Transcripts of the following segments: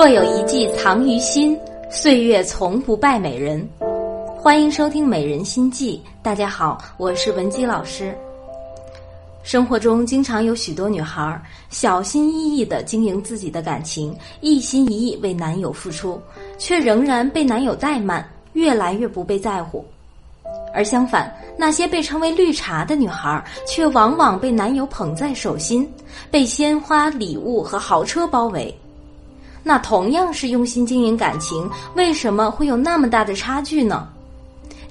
若有一技藏于心，岁月从不败美人。欢迎收听《美人心计》，大家好，我是文姬老师。生活中经常有许多女孩小心翼翼的经营自己的感情，一心一意为男友付出，却仍然被男友怠慢，越来越不被在乎。而相反，那些被称为绿茶的女孩，却往往被男友捧在手心，被鲜花、礼物和豪车包围。那同样是用心经营感情，为什么会有那么大的差距呢？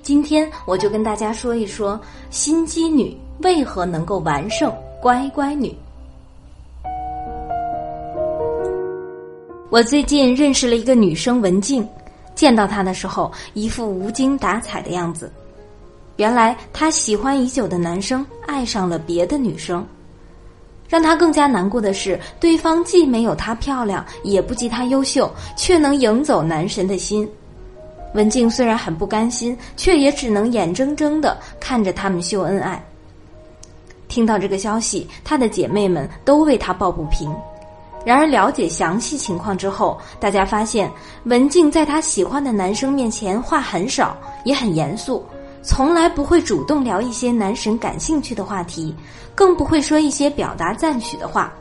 今天我就跟大家说一说心机女为何能够完胜乖乖女。我最近认识了一个女生文静，见到她的时候，一副无精打采的样子。原来她喜欢已久的男生爱上了别的女生。让她更加难过的是，对方既没有她漂亮，也不及她优秀，却能赢走男神的心。文静虽然很不甘心，却也只能眼睁睁的看着他们秀恩爱。听到这个消息，她的姐妹们都为她抱不平。然而了解详细情况之后，大家发现文静在她喜欢的男生面前话很少，也很严肃。从来不会主动聊一些男神感兴趣的话题，更不会说一些表达赞许的话。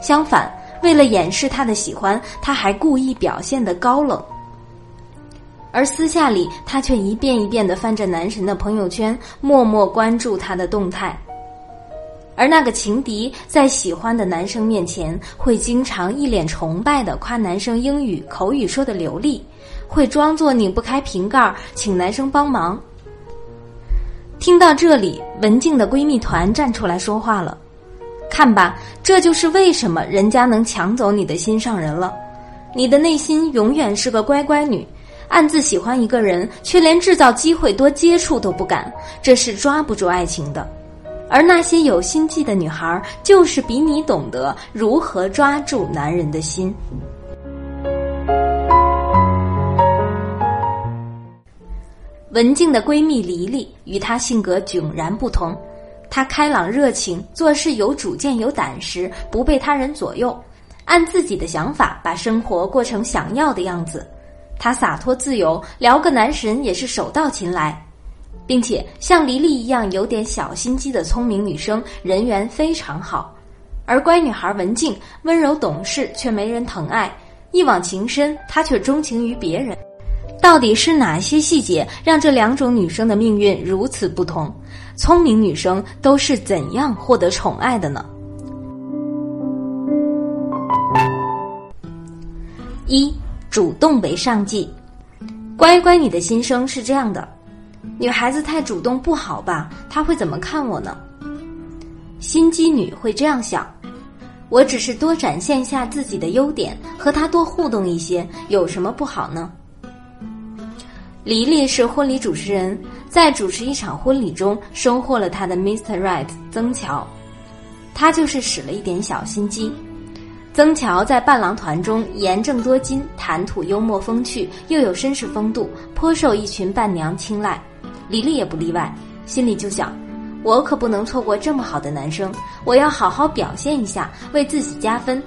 相反，为了掩饰他的喜欢，他还故意表现的高冷。而私下里，他却一遍一遍的翻着男神的朋友圈，默默关注他的动态。而那个情敌在喜欢的男生面前，会经常一脸崇拜的夸男生英语口语说的流利，会装作拧不开瓶盖，请男生帮忙。听到这里，文静的闺蜜团站出来说话了：“看吧，这就是为什么人家能抢走你的心上人了。你的内心永远是个乖乖女，暗自喜欢一个人，却连制造机会多接触都不敢，这是抓不住爱情的。而那些有心计的女孩，就是比你懂得如何抓住男人的心。”文静的闺蜜黎黎与她性格迥然不同，她开朗热情，做事有主见有胆识，不被他人左右，按自己的想法把生活过成想要的样子。她洒脱自由，撩个男神也是手到擒来，并且像黎黎一样有点小心机的聪明女生，人缘非常好。而乖女孩文静温柔懂事，却没人疼爱，一往情深，她却钟情于别人。到底是哪些细节让这两种女生的命运如此不同？聪明女生都是怎样获得宠爱的呢？一主动为上计，乖乖女的心声是这样的：女孩子太主动不好吧？她会怎么看我呢？心机女会这样想：我只是多展现一下自己的优点，和她多互动一些，有什么不好呢？黎黎是婚礼主持人，在主持一场婚礼中收获了她的 Mr. Right 曾乔，他就是使了一点小心机。曾乔在伴郎团中严正多金，谈吐幽默风趣，又有绅士风度，颇受一群伴娘青睐。黎黎也不例外，心里就想：我可不能错过这么好的男生，我要好好表现一下，为自己加分。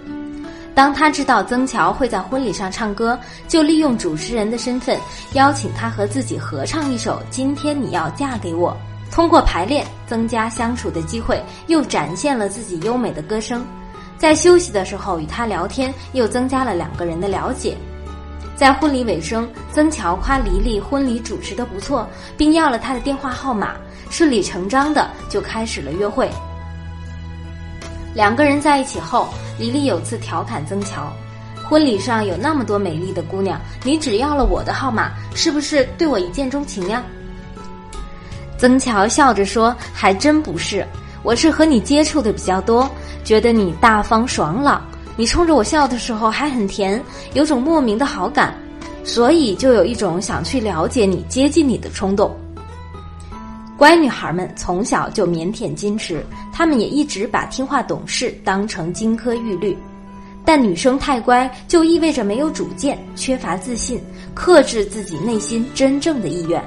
当他知道曾乔会在婚礼上唱歌，就利用主持人的身份邀请他和自己合唱一首《今天你要嫁给我》。通过排练增加相处的机会，又展现了自己优美的歌声。在休息的时候与他聊天，又增加了两个人的了解。在婚礼尾声，曾乔夸黎黎婚礼主持的不错，并要了他的电话号码，顺理成章的就开始了约会。两个人在一起后，黎黎有次调侃曾乔：“婚礼上有那么多美丽的姑娘，你只要了我的号码，是不是对我一见钟情呀？”曾乔笑着说：“还真不是，我是和你接触的比较多，觉得你大方爽朗，你冲着我笑的时候还很甜，有种莫名的好感，所以就有一种想去了解你、接近你的冲动。”乖女孩们从小就腼腆矜持，她们也一直把听话懂事当成金科玉律。但女生太乖，就意味着没有主见，缺乏自信，克制自己内心真正的意愿。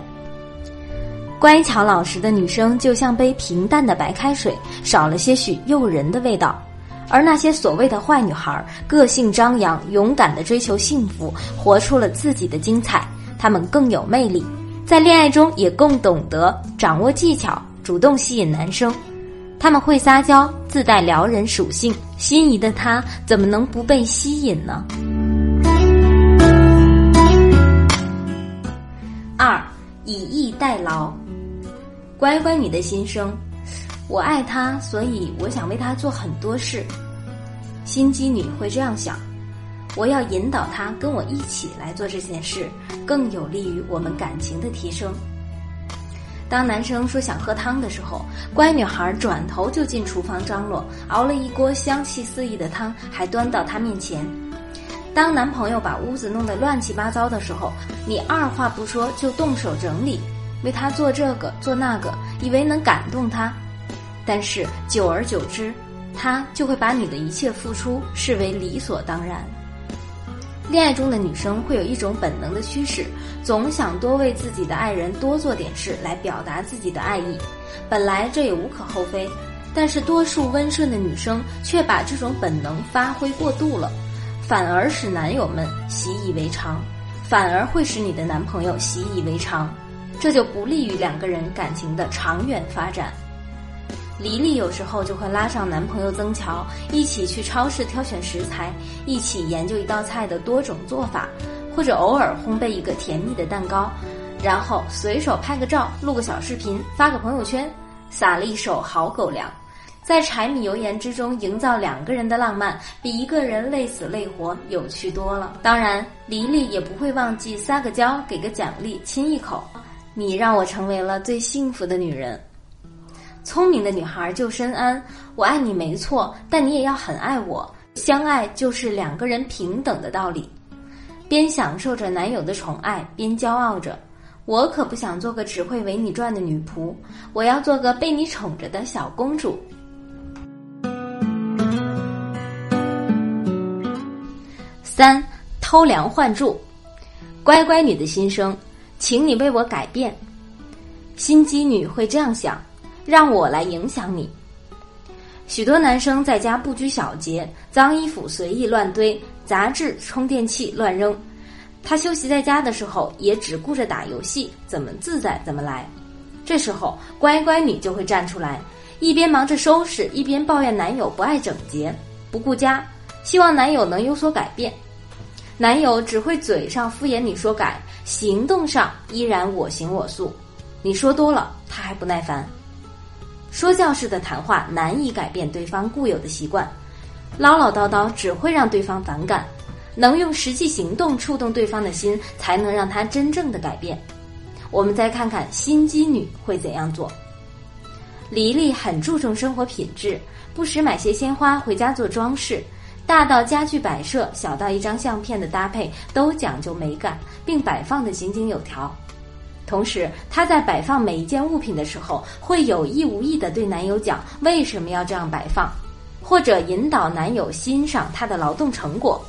乖巧老实的女生就像杯平淡的白开水，少了些许诱人的味道；而那些所谓的坏女孩，个性张扬，勇敢地追求幸福，活出了自己的精彩。她们更有魅力，在恋爱中也更懂得掌握技巧，主动吸引男生。他们会撒娇，自带撩人属性，心仪的他怎么能不被吸引呢？二，以逸待劳。乖乖女的心声：我爱他，所以我想为他做很多事。心机女会这样想：我要引导他跟我一起来做这件事，更有利于我们感情的提升。当男生说想喝汤的时候，乖女孩转头就进厨房张罗，熬了一锅香气四溢的汤，还端到他面前。当男朋友把屋子弄得乱七八糟的时候，你二话不说就动手整理，为他做这个做那个，以为能感动他。但是久而久之，他就会把你的一切付出视为理所当然。恋爱中的女生会有一种本能的趋势，总想多为自己的爱人多做点事来表达自己的爱意。本来这也无可厚非，但是多数温顺的女生却把这种本能发挥过度了，反而使男友们习以为常，反而会使你的男朋友习以为常，这就不利于两个人感情的长远发展。黎黎有时候就会拉上男朋友曾乔一起去超市挑选食材，一起研究一道菜的多种做法，或者偶尔烘焙一个甜蜜的蛋糕，然后随手拍个照、录个小视频、发个朋友圈，撒了一手好狗粮，在柴米油盐之中营造两个人的浪漫，比一个人累死累活有趣多了。当然，黎黎也不会忘记撒个娇、给个奖励、亲一口，你让我成为了最幸福的女人。聪明的女孩就深谙，我爱你没错，但你也要很爱我。相爱就是两个人平等的道理。边享受着男友的宠爱，边骄傲着，我可不想做个只会为你转的女仆，我要做个被你宠着的小公主。三偷梁换柱，乖乖女的心声，请你为我改变。心机女会这样想。让我来影响你。许多男生在家不拘小节，脏衣服随意乱堆，杂志、充电器乱扔。他休息在家的时候，也只顾着打游戏，怎么自在怎么来。这时候，乖乖女就会站出来，一边忙着收拾，一边抱怨男友不爱整洁、不顾家，希望男友能有所改变。男友只会嘴上敷衍你说改，行动上依然我行我素。你说多了，他还不耐烦。说教式的谈话难以改变对方固有的习惯，唠唠叨叨只会让对方反感。能用实际行动触动对方的心，才能让他真正的改变。我们再看看心机女会怎样做。黎黎很注重生活品质，不时买些鲜花回家做装饰，大到家具摆设，小到一张相片的搭配，都讲究美感，并摆放的井井有条。同时，她在摆放每一件物品的时候，会有意无意的对男友讲为什么要这样摆放，或者引导男友欣赏她的劳动成果。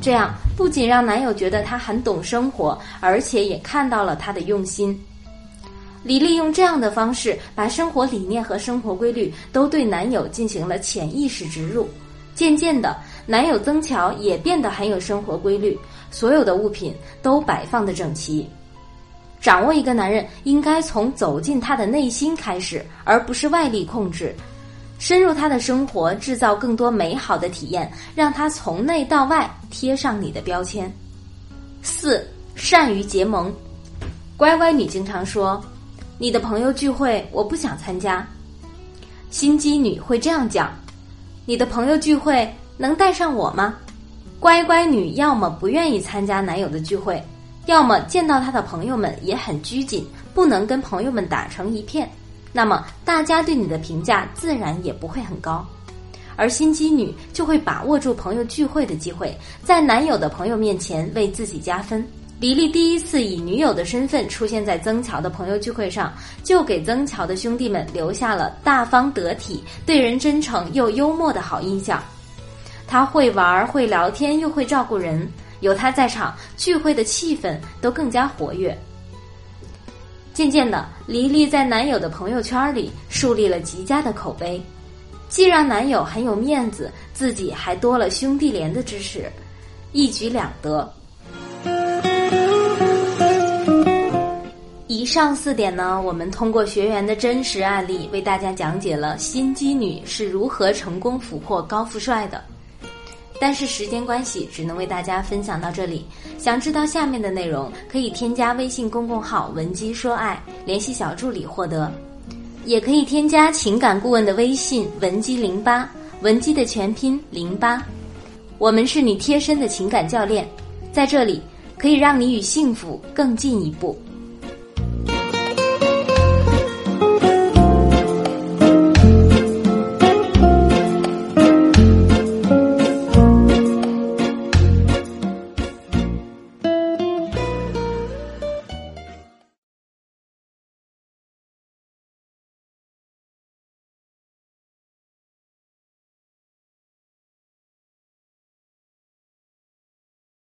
这样不仅让男友觉得她很懂生活，而且也看到了她的用心。李丽用这样的方式，把生活理念和生活规律都对男友进行了潜意识植入。渐渐的，男友曾乔也变得很有生活规律，所有的物品都摆放的整齐。掌握一个男人，应该从走进他的内心开始，而不是外力控制，深入他的生活，制造更多美好的体验，让他从内到外贴上你的标签。四，善于结盟。乖乖女经常说：“你的朋友聚会我不想参加。”心机女会这样讲：“你的朋友聚会能带上我吗？”乖乖女要么不愿意参加男友的聚会。要么见到他的朋友们也很拘谨，不能跟朋友们打成一片，那么大家对你的评价自然也不会很高。而心机女就会把握住朋友聚会的机会，在男友的朋友面前为自己加分。李丽第一次以女友的身份出现在曾乔的朋友聚会上，就给曾乔的兄弟们留下了大方得体、对人真诚又幽默的好印象。她会玩，会聊天，又会照顾人。有他在场，聚会的气氛都更加活跃。渐渐的，黎黎在男友的朋友圈里树立了极佳的口碑。既让男友很有面子，自己还多了兄弟连的支持，一举两得。以上四点呢，我们通过学员的真实案例为大家讲解了心机女是如何成功俘获高富帅的。但是时间关系，只能为大家分享到这里。想知道下面的内容，可以添加微信公众号“文姬说爱”，联系小助理获得；也可以添加情感顾问的微信“文姬零八”，文姬的全拼零八。我们是你贴身的情感教练，在这里可以让你与幸福更进一步。